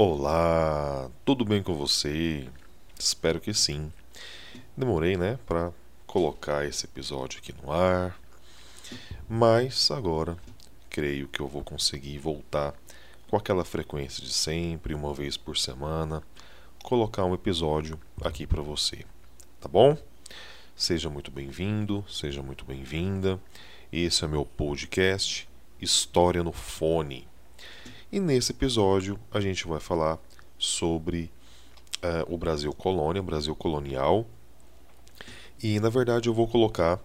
Olá, tudo bem com você? Espero que sim. Demorei, né, para colocar esse episódio aqui no ar, mas agora creio que eu vou conseguir voltar com aquela frequência de sempre, uma vez por semana, colocar um episódio aqui para você, tá bom? Seja muito bem-vindo, seja muito bem-vinda. Esse é meu podcast História no Fone. E nesse episódio a gente vai falar sobre uh, o Brasil colônia, Brasil colonial. E na verdade eu vou colocar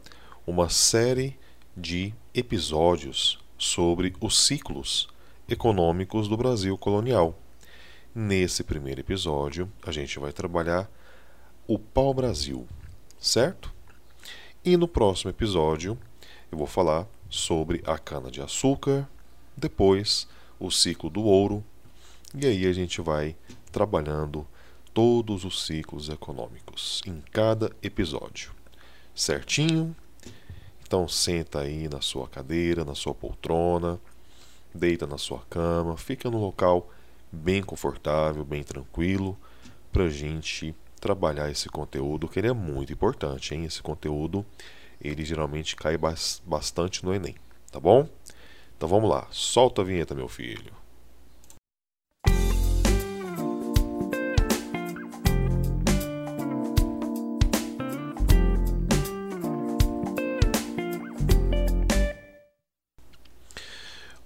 uma série de episódios sobre os ciclos econômicos do Brasil colonial. Nesse primeiro episódio, a gente vai trabalhar o pau-brasil, certo? E no próximo episódio, eu vou falar sobre a cana-de-açúcar, depois o ciclo do ouro, e aí a gente vai trabalhando todos os ciclos econômicos em cada episódio. Certinho? Então senta aí na sua cadeira, na sua poltrona, deita na sua cama, fica no local bem confortável, bem tranquilo, para gente trabalhar esse conteúdo que ele é muito importante, hein? Esse conteúdo ele geralmente cai bastante no Enem, tá bom? Então vamos lá, solta a vinheta, meu filho.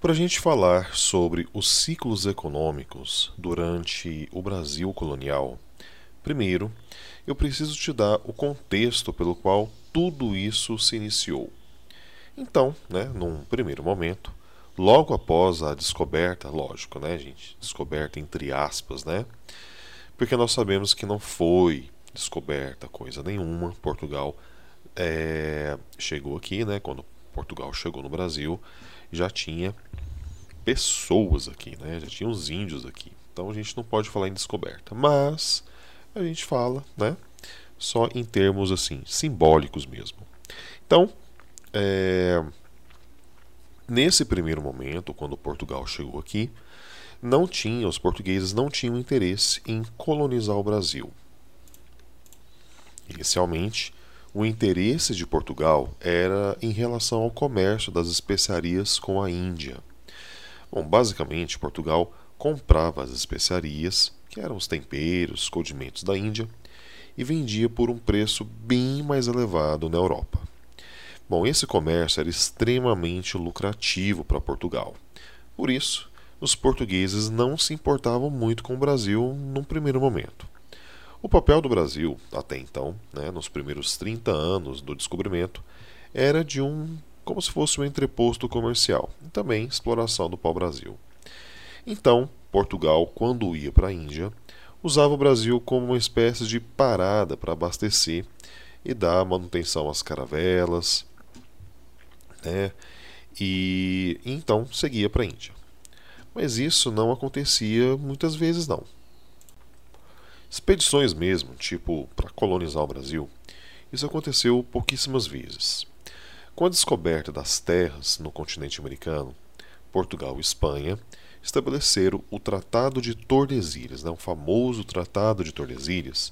Para a gente falar sobre os ciclos econômicos durante o Brasil colonial, primeiro eu preciso te dar o contexto pelo qual tudo isso se iniciou. Então, né, num primeiro momento, logo após a descoberta, lógico, né, gente, descoberta entre aspas, né, porque nós sabemos que não foi descoberta coisa nenhuma. Portugal é, chegou aqui, né, quando Portugal chegou no Brasil, já tinha pessoas aqui, né, já tinha os índios aqui. Então a gente não pode falar em descoberta, mas a gente fala, né, só em termos assim simbólicos mesmo. Então, é, nesse primeiro momento, quando Portugal chegou aqui, não tinha, os portugueses não tinham interesse em colonizar o Brasil. Inicialmente, o interesse de Portugal era em relação ao comércio das especiarias com a Índia. Bom, basicamente, Portugal comprava as especiarias, que eram os temperos, condimentos da Índia, e vendia por um preço bem mais elevado na Europa. Bom, esse comércio era extremamente lucrativo para Portugal. Por isso, os portugueses não se importavam muito com o Brasil num primeiro momento. O papel do Brasil, até então, né, nos primeiros 30 anos do descobrimento, era de um como se fosse um entreposto comercial e também exploração do pau-brasil. Então, Portugal, quando ia para a Índia, usava o Brasil como uma espécie de parada para abastecer e dar manutenção às caravelas, né? E, então seguia para a Índia. Mas isso não acontecia muitas vezes não. Expedições mesmo, tipo para colonizar o Brasil, isso aconteceu pouquíssimas vezes. Com a descoberta das terras no continente americano, Portugal e Espanha estabeleceram o Tratado de Tordesilhas, né, o famoso Tratado de Tordesilhas,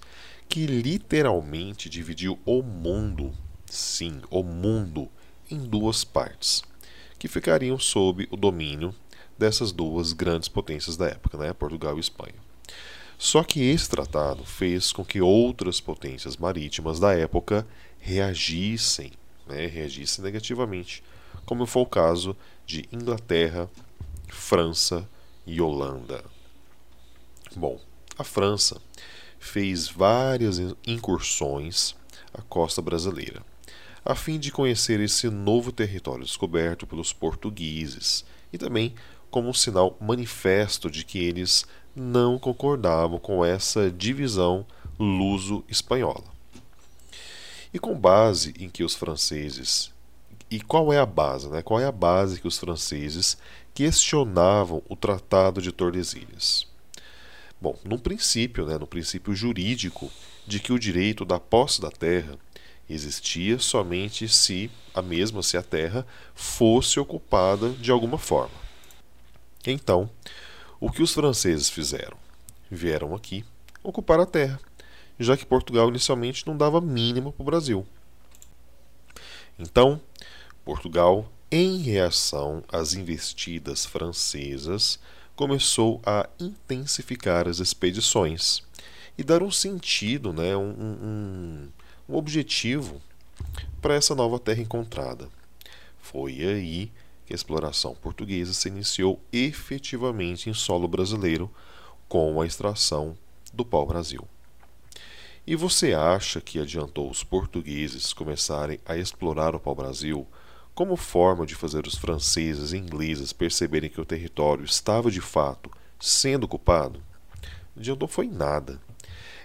que literalmente dividiu o mundo, sim, o mundo, em duas partes, que ficariam sob o domínio dessas duas grandes potências da época, né, Portugal e Espanha. Só que esse tratado fez com que outras potências marítimas da época reagissem, né, reagissem negativamente, como foi o caso de Inglaterra, França e Holanda. Bom, a França fez várias incursões à costa brasileira, a fim de conhecer esse novo território descoberto pelos portugueses e também como um sinal manifesto de que eles não concordavam com essa divisão luso-espanhola. E com base em que os franceses e qual é a base, né? Qual é a base que os franceses questionavam o Tratado de Tordesilhas. Bom, no princípio, né, no princípio jurídico de que o direito da posse da terra existia somente se a mesma se a terra fosse ocupada de alguma forma. Então, O que os franceses fizeram? Vieram aqui ocupar a terra, já que Portugal inicialmente não dava mínimo para o Brasil. Então, Portugal, em reação às investidas francesas, começou a intensificar as expedições e dar um sentido, né, um, um, um objetivo para essa nova terra encontrada. Foi aí que a exploração portuguesa se iniciou efetivamente em solo brasileiro com a extração do pau-brasil. E você acha que adiantou os portugueses começarem a explorar o pau-brasil como forma de fazer os franceses e ingleses perceberem que o território estava de fato sendo ocupado? Adiantou foi nada.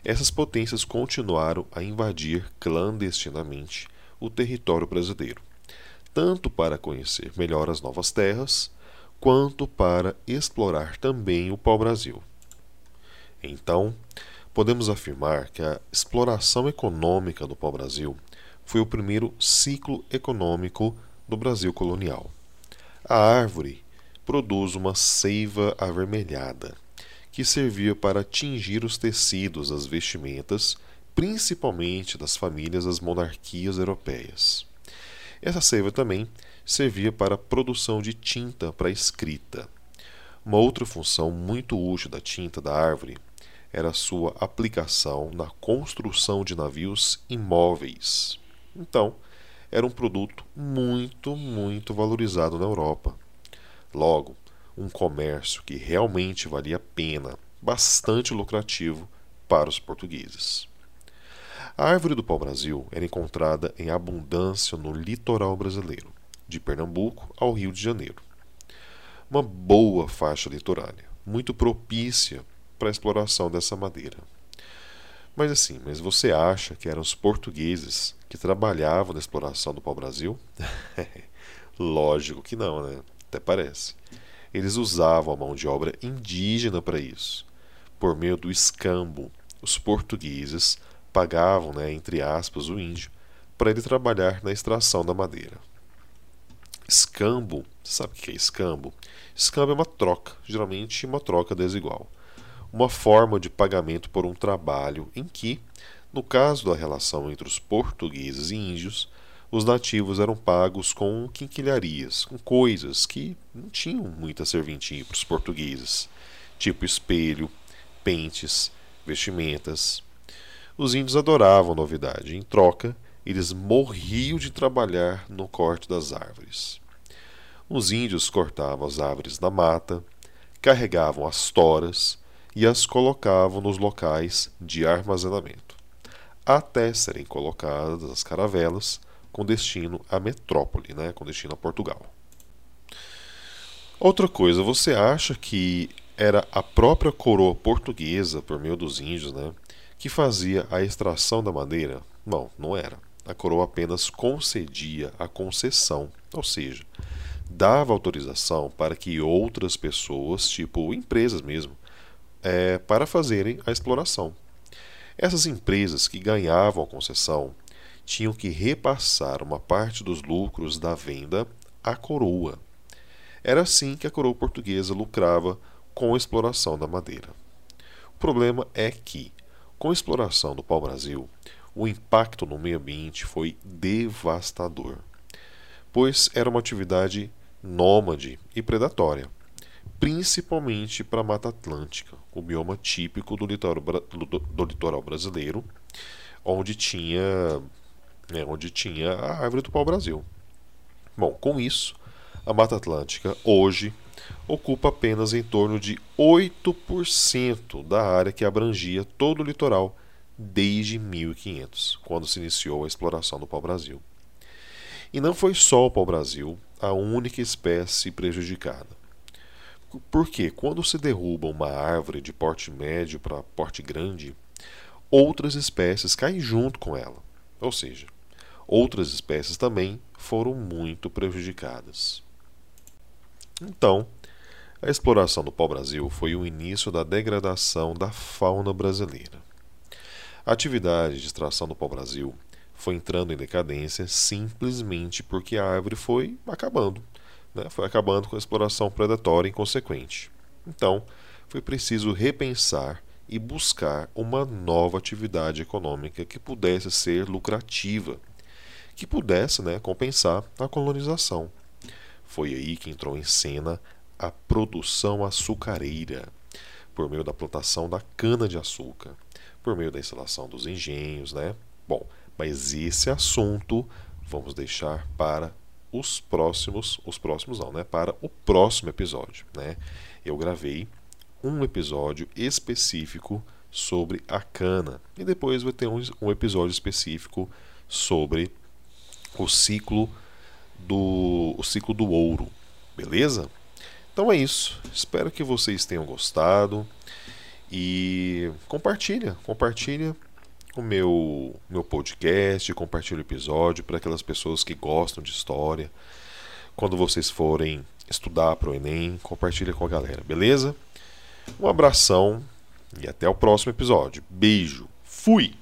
Essas potências continuaram a invadir clandestinamente o território brasileiro tanto para conhecer melhor as novas terras, quanto para explorar também o pau-brasil. Então, podemos afirmar que a exploração econômica do pau-brasil foi o primeiro ciclo econômico do Brasil colonial. A árvore produz uma seiva avermelhada, que servia para tingir os tecidos das vestimentas, principalmente das famílias das monarquias europeias. Essa seiva também servia para a produção de tinta para escrita. Uma outra função muito útil da tinta da árvore era sua aplicação na construção de navios imóveis. Então, era um produto muito, muito valorizado na Europa. Logo, um comércio que realmente valia a pena, bastante lucrativo para os portugueses. A árvore do pau-brasil era encontrada em abundância no litoral brasileiro, de Pernambuco ao Rio de Janeiro. Uma boa faixa litorânea, muito propícia para a exploração dessa madeira. Mas assim, mas você acha que eram os portugueses que trabalhavam na exploração do pau-brasil? Lógico que não, né? Até parece. Eles usavam a mão de obra indígena para isso. Por meio do escambo, os portugueses pagavam, né, entre aspas, o índio para ele trabalhar na extração da madeira. Escambo, você sabe o que é escambo? Escambo é uma troca, geralmente uma troca desigual. Uma forma de pagamento por um trabalho em que, no caso da relação entre os portugueses e índios, os nativos eram pagos com quinquilharias, com coisas que não tinham muita serventia para os portugueses, tipo espelho, pentes, vestimentas. Os índios adoravam a novidade. Em troca, eles morriam de trabalhar no corte das árvores. Os índios cortavam as árvores da mata, carregavam as toras e as colocavam nos locais de armazenamento, até serem colocadas as caravelas com destino à metrópole, né, com destino a Portugal. Outra coisa, você acha que era a própria coroa portuguesa, por meio dos índios, né, que fazia a extração da madeira? Não, não era. A coroa apenas concedia a concessão, ou seja, dava autorização para que outras pessoas, tipo empresas mesmo, é, para fazerem a exploração. Essas empresas que ganhavam a concessão tinham que repassar uma parte dos lucros da venda à coroa. Era assim que a coroa portuguesa lucrava com a exploração da madeira. O problema é que com a exploração do pau-brasil, o impacto no meio ambiente foi devastador, pois era uma atividade nômade e predatória, principalmente para a Mata Atlântica, o bioma típico do litoral, do, do litoral brasileiro, onde tinha, né, onde tinha a árvore do pau-brasil. Bom, com isso, a Mata Atlântica hoje ocupa apenas em torno de 8% da área que abrangia todo o litoral desde 1500, quando se iniciou a exploração do pau-brasil. E não foi só o pau-brasil a única espécie prejudicada. Porque quando se derruba uma árvore de porte médio para porte grande, outras espécies caem junto com ela. Ou seja, outras espécies também foram muito prejudicadas. Então, a exploração do pau-brasil foi o início da degradação da fauna brasileira. A atividade de extração do pau-brasil foi entrando em decadência simplesmente porque a árvore foi acabando, né? foi acabando com a exploração predatória inconsequente. Então, foi preciso repensar e buscar uma nova atividade econômica que pudesse ser lucrativa, que pudesse né, compensar a colonização. Foi aí que entrou em cena a produção açucareira, por meio da plantação da cana-de-açúcar, por meio da instalação dos engenhos, né? Bom, mas esse assunto vamos deixar para os próximos, os próximos não, né? Para o próximo episódio, né? Eu gravei um episódio específico sobre a cana e depois vai ter um, um episódio específico sobre o ciclo do o ciclo do ouro, beleza? Então é isso. Espero que vocês tenham gostado e compartilha, compartilha o meu meu podcast, compartilha o episódio para aquelas pessoas que gostam de história. Quando vocês forem estudar para o Enem, compartilha com a galera, beleza? Um abração e até o próximo episódio. Beijo. Fui.